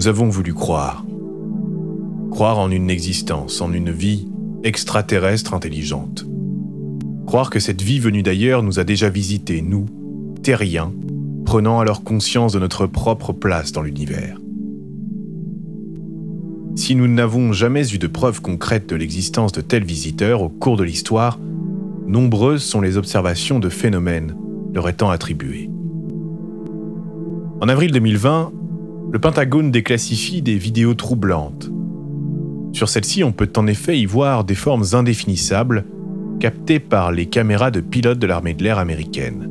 Nous avons voulu croire. Croire en une existence, en une vie extraterrestre intelligente. Croire que cette vie venue d'ailleurs nous a déjà visités, nous, terriens, prenant alors conscience de notre propre place dans l'univers. Si nous n'avons jamais eu de preuves concrètes de l'existence de tels visiteurs au cours de l'histoire, nombreuses sont les observations de phénomènes leur étant attribués. En avril 2020, le Pentagone déclassifie des vidéos troublantes. Sur celles-ci, on peut en effet y voir des formes indéfinissables captées par les caméras de pilotes de l'armée de l'air américaine.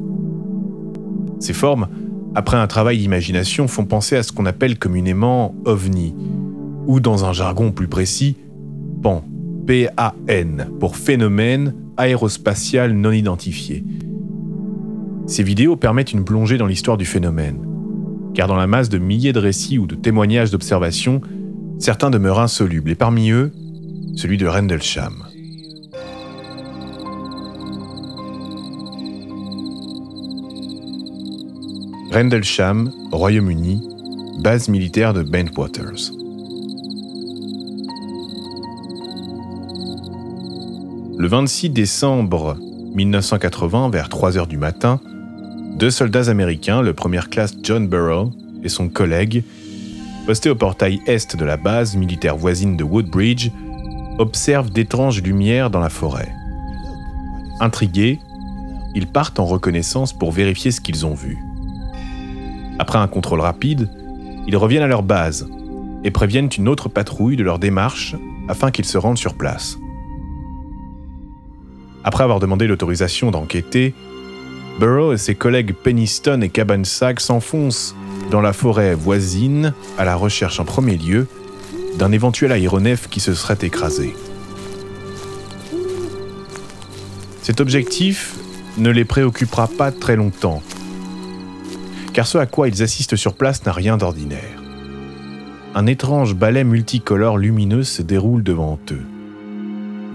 Ces formes, après un travail d'imagination, font penser à ce qu'on appelle communément ovni, ou dans un jargon plus précis, PAN, P-A-N, pour phénomène aérospatial non identifié. Ces vidéos permettent une plongée dans l'histoire du phénomène, car dans la masse de milliers de récits ou de témoignages d'observations, certains demeurent insolubles, et parmi eux, celui de Rendlesham. Rendlesham, Royaume-Uni, base militaire de Bentwaters. Le 26 décembre 1980, vers 3 heures du matin, deux soldats américains, le première classe John Burrow et son collègue, postés au portail est de la base militaire voisine de Woodbridge, observent d'étranges lumières dans la forêt. Intrigués, ils partent en reconnaissance pour vérifier ce qu'ils ont vu. Après un contrôle rapide, ils reviennent à leur base et préviennent une autre patrouille de leur démarche afin qu'ils se rendent sur place. Après avoir demandé l'autorisation d'enquêter, Burrow et ses collègues Peniston et Cabansack s'enfoncent dans la forêt voisine à la recherche en premier lieu d'un éventuel aéronef qui se serait écrasé. Cet objectif ne les préoccupera pas très longtemps, car ce à quoi ils assistent sur place n'a rien d'ordinaire. Un étrange balai multicolore lumineux se déroule devant eux.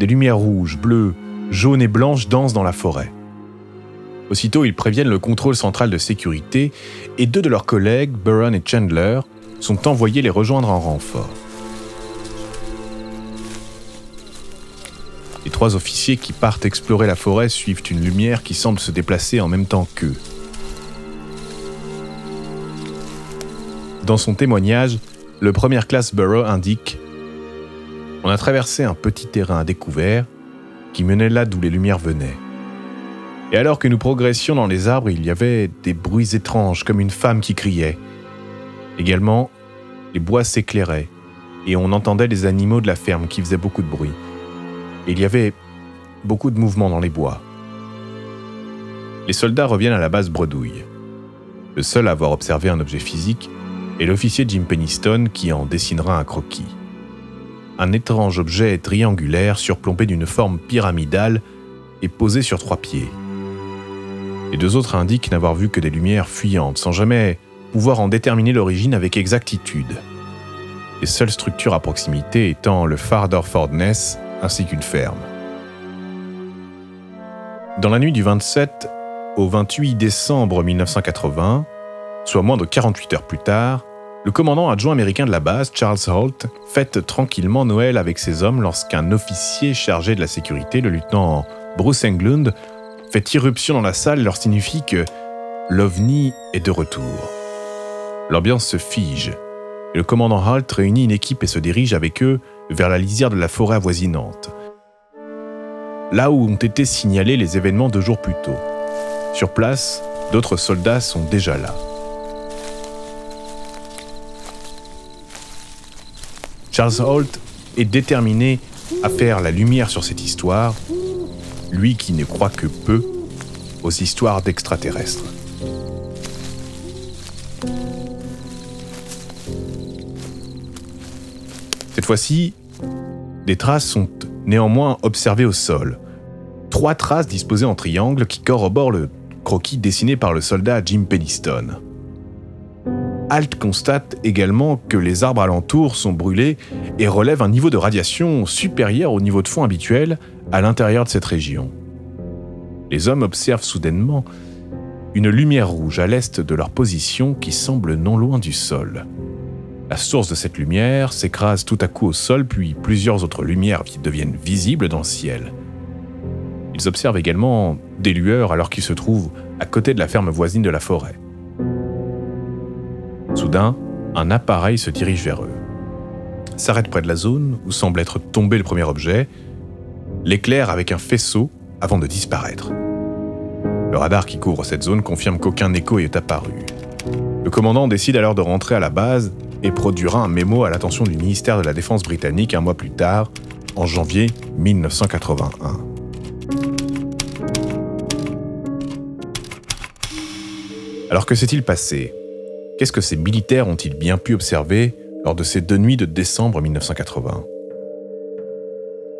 Des lumières rouges, bleues, jaunes et blanches dansent dans la forêt. Aussitôt, ils préviennent le contrôle central de sécurité et deux de leurs collègues, Burron et Chandler, sont envoyés les rejoindre en renfort. Les trois officiers qui partent explorer la forêt suivent une lumière qui semble se déplacer en même temps qu'eux. Dans son témoignage, le première classe Burrow indique On a traversé un petit terrain à découvert qui menait là d'où les lumières venaient. Et alors que nous progressions dans les arbres, il y avait des bruits étranges comme une femme qui criait. Également, les bois s'éclairaient et on entendait les animaux de la ferme qui faisaient beaucoup de bruit. Et il y avait beaucoup de mouvements dans les bois. Les soldats reviennent à la base bredouille. Le seul à avoir observé un objet physique est l'officier Jim Peniston qui en dessinera un croquis. Un étrange objet triangulaire surplombé d'une forme pyramidale et posé sur trois pieds. Les deux autres indiquent n'avoir vu que des lumières fuyantes, sans jamais pouvoir en déterminer l'origine avec exactitude. Les seules structures à proximité étant le phare d'Orfordness ainsi qu'une ferme. Dans la nuit du 27 au 28 décembre 1980, soit moins de 48 heures plus tard, le commandant adjoint américain de la base, Charles Holt, fête tranquillement Noël avec ses hommes lorsqu'un officier chargé de la sécurité, le lieutenant Bruce Englund, fait irruption dans la salle leur signifie que l'OVNI est de retour. L'ambiance se fige. Le commandant Halt réunit une équipe et se dirige avec eux vers la lisière de la forêt avoisinante. Là où ont été signalés les événements deux jours plus tôt. Sur place, d'autres soldats sont déjà là. Charles Holt est déterminé à faire la lumière sur cette histoire lui qui ne croit que peu aux histoires d'extraterrestres. Cette fois-ci, des traces sont néanmoins observées au sol. Trois traces disposées en triangle qui corroborent le croquis dessiné par le soldat Jim Peniston. Alt constate également que les arbres alentours sont brûlés et relèvent un niveau de radiation supérieur au niveau de fond habituel à l'intérieur de cette région. Les hommes observent soudainement une lumière rouge à l'est de leur position qui semble non loin du sol. La source de cette lumière s'écrase tout à coup au sol, puis plusieurs autres lumières deviennent visibles dans le ciel. Ils observent également des lueurs alors qu'ils se trouvent à côté de la ferme voisine de la forêt. Soudain, un appareil se dirige vers eux. S'arrête près de la zone où semble être tombé le premier objet, l'éclaire avec un faisceau avant de disparaître. Le radar qui couvre cette zone confirme qu'aucun écho est apparu. Le commandant décide alors de rentrer à la base et produira un mémo à l'attention du ministère de la Défense britannique un mois plus tard, en janvier 1981. Alors que s'est-il passé? Qu'est-ce que ces militaires ont-ils bien pu observer lors de ces deux nuits de décembre 1980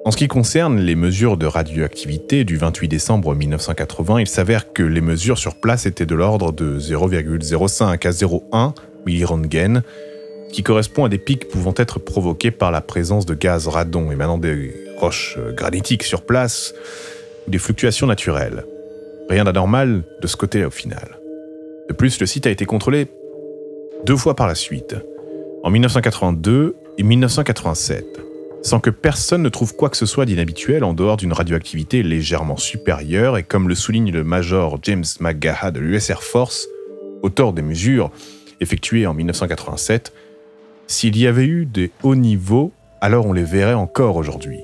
en ce qui concerne les mesures de radioactivité du 28 décembre 1980, il s'avère que les mesures sur place étaient de l'ordre de 0,05 à 0,1 milliröntgen, qui correspond à des pics pouvant être provoqués par la présence de gaz radon émanant des roches granitiques sur place ou des fluctuations naturelles. Rien d'anormal de ce côté au final. De plus, le site a été contrôlé deux fois par la suite, en 1982 et 1987 sans que personne ne trouve quoi que ce soit d'inhabituel en dehors d'une radioactivité légèrement supérieure, et comme le souligne le major James McGaha de l'US Air Force, auteur des mesures effectuées en 1987, s'il y avait eu des hauts niveaux, alors on les verrait encore aujourd'hui.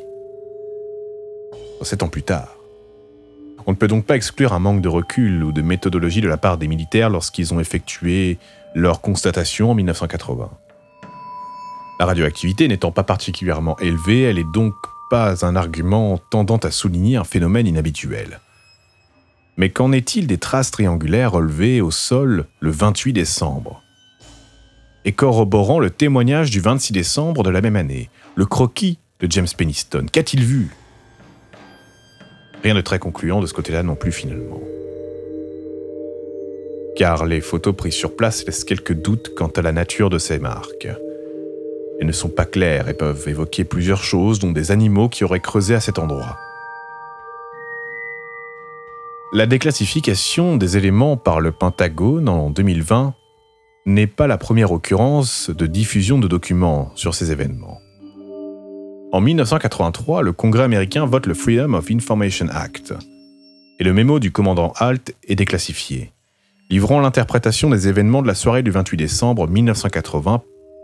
Sept ans plus tard. On ne peut donc pas exclure un manque de recul ou de méthodologie de la part des militaires lorsqu'ils ont effectué leur constatation en 1980. La radioactivité n'étant pas particulièrement élevée, elle est donc pas un argument tendant à souligner un phénomène inhabituel. Mais qu'en est-il des traces triangulaires relevées au sol le 28 décembre? Et corroborant le témoignage du 26 décembre de la même année, le croquis de James Peniston, qu'a-t-il vu? Rien de très concluant de ce côté-là non plus finalement. Car les photos prises sur place laissent quelques doutes quant à la nature de ces marques. Elles ne sont pas claires et peuvent évoquer plusieurs choses, dont des animaux qui auraient creusé à cet endroit. La déclassification des éléments par le Pentagone en 2020 n'est pas la première occurrence de diffusion de documents sur ces événements. En 1983, le Congrès américain vote le Freedom of Information Act, et le mémo du commandant Halt est déclassifié, livrant l'interprétation des événements de la soirée du 28 décembre 1980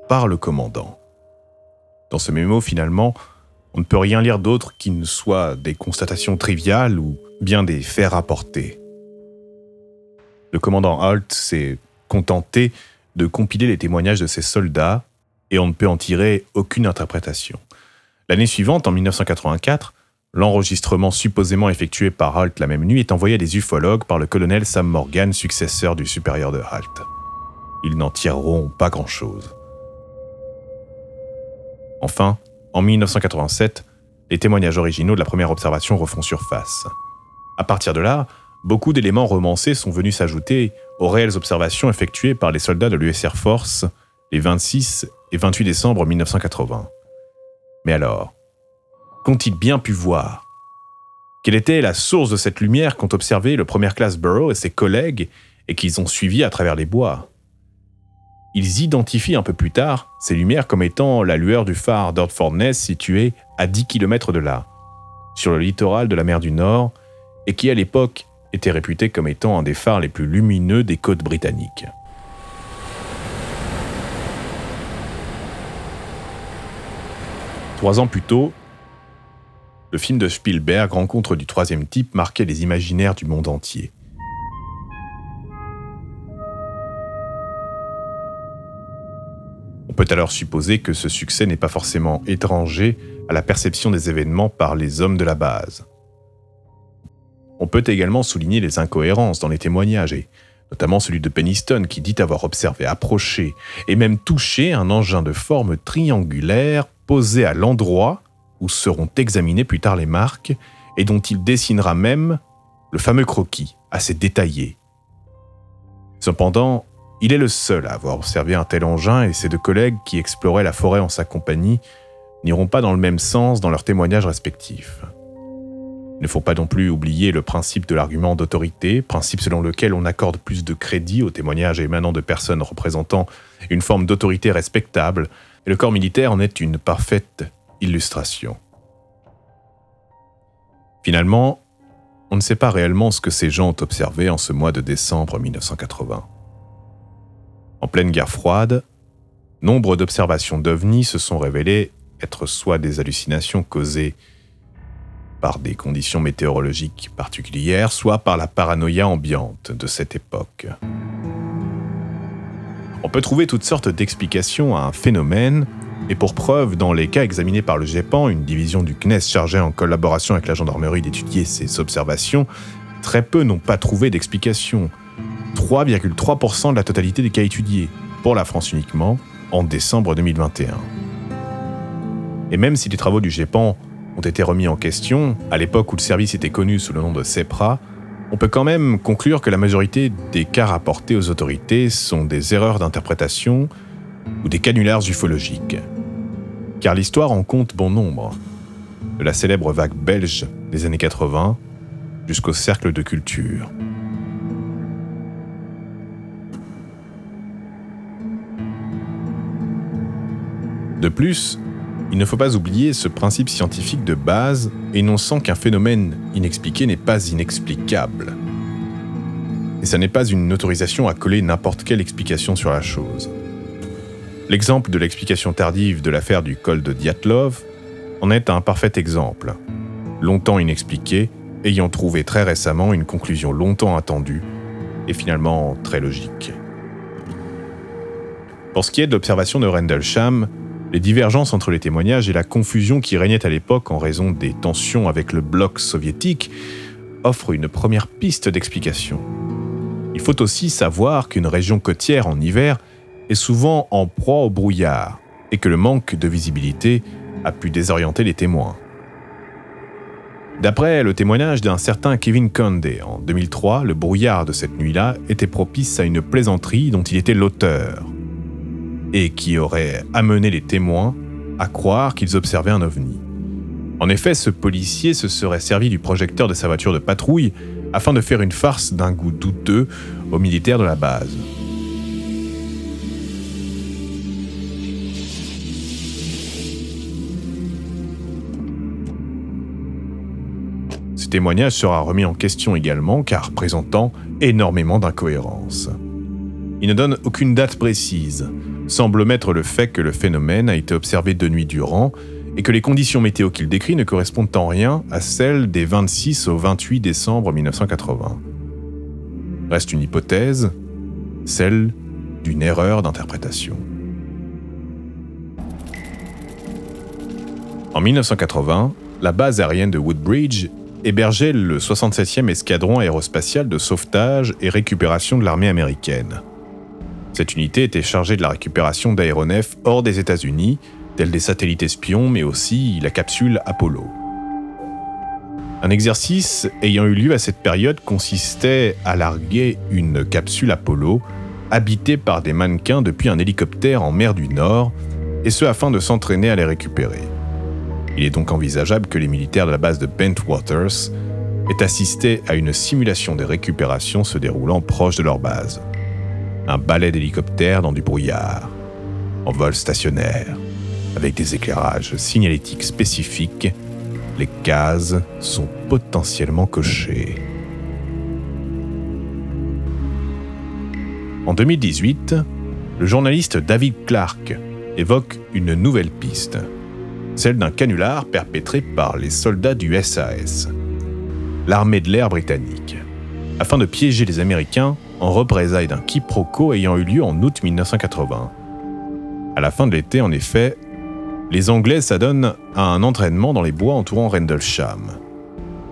par le commandant. Dans ce mémo, finalement, on ne peut rien lire d'autre qui ne soit des constatations triviales ou bien des faits rapportés. Le commandant Holt s'est contenté de compiler les témoignages de ses soldats et on ne peut en tirer aucune interprétation. L'année suivante, en 1984, l'enregistrement supposément effectué par Holt la même nuit est envoyé à des ufologues par le colonel Sam Morgan, successeur du supérieur de Holt. Ils n'en tireront pas grand-chose. Enfin, en 1987, les témoignages originaux de la première observation refont surface. À partir de là, beaucoup d'éléments romancés sont venus s'ajouter aux réelles observations effectuées par les soldats de l'US Air Force les 26 et 28 décembre 1980. Mais alors, qu'ont-ils bien pu voir? Quelle était la source de cette lumière qu'ont observé le première classe Burrow et ses collègues et qu'ils ont suivi à travers les bois? Ils identifient un peu plus tard ces lumières comme étant la lueur du phare d'Ordford Ness situé à 10 km de là, sur le littoral de la mer du Nord, et qui à l'époque était réputé comme étant un des phares les plus lumineux des côtes britanniques. Trois ans plus tôt, le film de Spielberg, Rencontre du troisième type, marquait les imaginaires du monde entier. Peut alors supposer que ce succès n'est pas forcément étranger à la perception des événements par les hommes de la base. On peut également souligner les incohérences dans les témoignages, et notamment celui de Peniston qui dit avoir observé approcher et même touché un engin de forme triangulaire posé à l'endroit où seront examinées plus tard les marques et dont il dessinera même le fameux croquis, assez détaillé. Cependant, il est le seul à avoir observé un tel engin et ses deux collègues qui exploraient la forêt en sa compagnie n'iront pas dans le même sens dans leurs témoignages respectifs. Il ne faut pas non plus oublier le principe de l'argument d'autorité, principe selon lequel on accorde plus de crédit aux témoignages émanant de personnes représentant une forme d'autorité respectable, et le corps militaire en est une parfaite illustration. Finalement, on ne sait pas réellement ce que ces gens ont observé en ce mois de décembre 1980. En pleine guerre froide, nombre d'observations d'ovnis se sont révélées être soit des hallucinations causées par des conditions météorologiques particulières, soit par la paranoïa ambiante de cette époque. On peut trouver toutes sortes d'explications à un phénomène, et pour preuve, dans les cas examinés par le GEPAN, une division du CNES chargée en collaboration avec la gendarmerie d'étudier ces observations, très peu n'ont pas trouvé d'explication. 3,3% de la totalité des cas étudiés, pour la France uniquement, en décembre 2021. Et même si les travaux du GEPAN ont été remis en question, à l'époque où le service était connu sous le nom de CEPRA, on peut quand même conclure que la majorité des cas rapportés aux autorités sont des erreurs d'interprétation ou des canulars ufologiques. Car l'histoire en compte bon nombre, de la célèbre vague belge des années 80 jusqu'au cercle de culture. De plus, il ne faut pas oublier ce principe scientifique de base énonçant qu'un phénomène inexpliqué n'est pas inexplicable. Et ça n'est pas une autorisation à coller n'importe quelle explication sur la chose. L'exemple de l'explication tardive de l'affaire du col de Diatlov en est un parfait exemple. Longtemps inexpliqué, ayant trouvé très récemment une conclusion longtemps attendue et finalement très logique. Pour ce qui est de l'observation de Rendlesham, les divergences entre les témoignages et la confusion qui régnait à l'époque en raison des tensions avec le bloc soviétique offrent une première piste d'explication. Il faut aussi savoir qu'une région côtière en hiver est souvent en proie au brouillard et que le manque de visibilité a pu désorienter les témoins. D'après le témoignage d'un certain Kevin Condé en 2003, le brouillard de cette nuit-là était propice à une plaisanterie dont il était l'auteur et qui aurait amené les témoins à croire qu'ils observaient un ovni. En effet, ce policier se serait servi du projecteur de sa voiture de patrouille afin de faire une farce d'un goût douteux aux militaires de la base. Ce témoignage sera remis en question également car présentant énormément d'incohérences. Il ne donne aucune date précise, semble mettre le fait que le phénomène a été observé de nuit durant et que les conditions météo qu'il décrit ne correspondent en rien à celles des 26 au 28 décembre 1980. Reste une hypothèse, celle d'une erreur d'interprétation. En 1980, la base aérienne de Woodbridge hébergeait le 67e escadron aérospatial de sauvetage et récupération de l'armée américaine. Cette unité était chargée de la récupération d'aéronefs hors des États-Unis, tels des satellites espions, mais aussi la capsule Apollo. Un exercice ayant eu lieu à cette période consistait à larguer une capsule Apollo habitée par des mannequins depuis un hélicoptère en mer du Nord, et ce afin de s'entraîner à les récupérer. Il est donc envisageable que les militaires de la base de Bentwaters aient assisté à une simulation de récupération se déroulant proche de leur base un balai d'hélicoptère dans du brouillard, en vol stationnaire, avec des éclairages signalétiques spécifiques, les cases sont potentiellement cochées. En 2018, le journaliste David Clark évoque une nouvelle piste, celle d'un canular perpétré par les soldats du SAS, l'armée de l'air britannique, afin de piéger les Américains en représailles d'un quiproquo ayant eu lieu en août 1980. À la fin de l'été, en effet, les Anglais s'adonnent à un entraînement dans les bois entourant Rendlesham.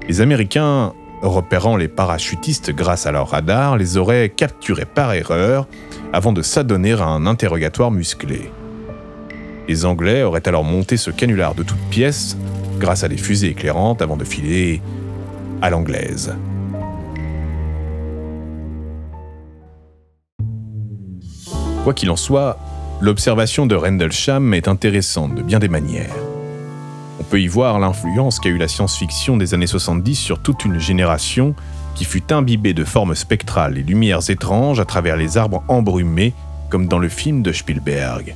Les Américains, repérant les parachutistes grâce à leur radar, les auraient capturés par erreur avant de s'adonner à un interrogatoire musclé. Les Anglais auraient alors monté ce canular de toutes pièces grâce à des fusées éclairantes avant de filer à l'anglaise. Quoi qu'il en soit, l'observation de Rendlesham est intéressante de bien des manières. On peut y voir l'influence qu'a eu la science-fiction des années 70 sur toute une génération qui fut imbibée de formes spectrales et lumières étranges à travers les arbres embrumés, comme dans le film de Spielberg.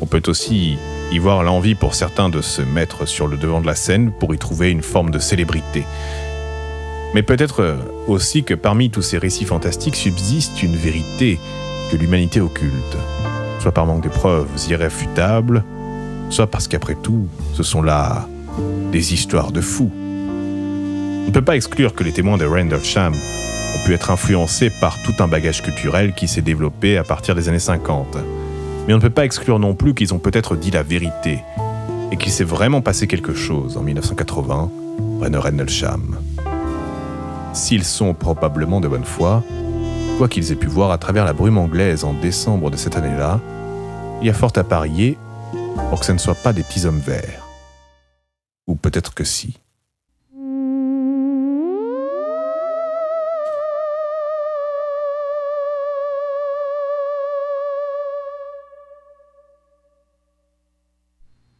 On peut aussi y voir l'envie pour certains de se mettre sur le devant de la scène pour y trouver une forme de célébrité. Mais peut-être aussi que parmi tous ces récits fantastiques subsiste une vérité que l'humanité occulte, soit par manque de preuves irréfutables, soit parce qu'après tout, ce sont là des histoires de fous. On ne peut pas exclure que les témoins de Rendlesham ont pu être influencés par tout un bagage culturel qui s'est développé à partir des années 50. Mais on ne peut pas exclure non plus qu'ils ont peut-être dit la vérité et qu'il s'est vraiment passé quelque chose en 1980 près de Rendlesham. S'ils sont probablement de bonne foi, quoi qu'ils aient pu voir à travers la brume anglaise en décembre de cette année-là, il y a fort à parier pour que ce ne soient pas des petits hommes verts. Ou peut-être que si.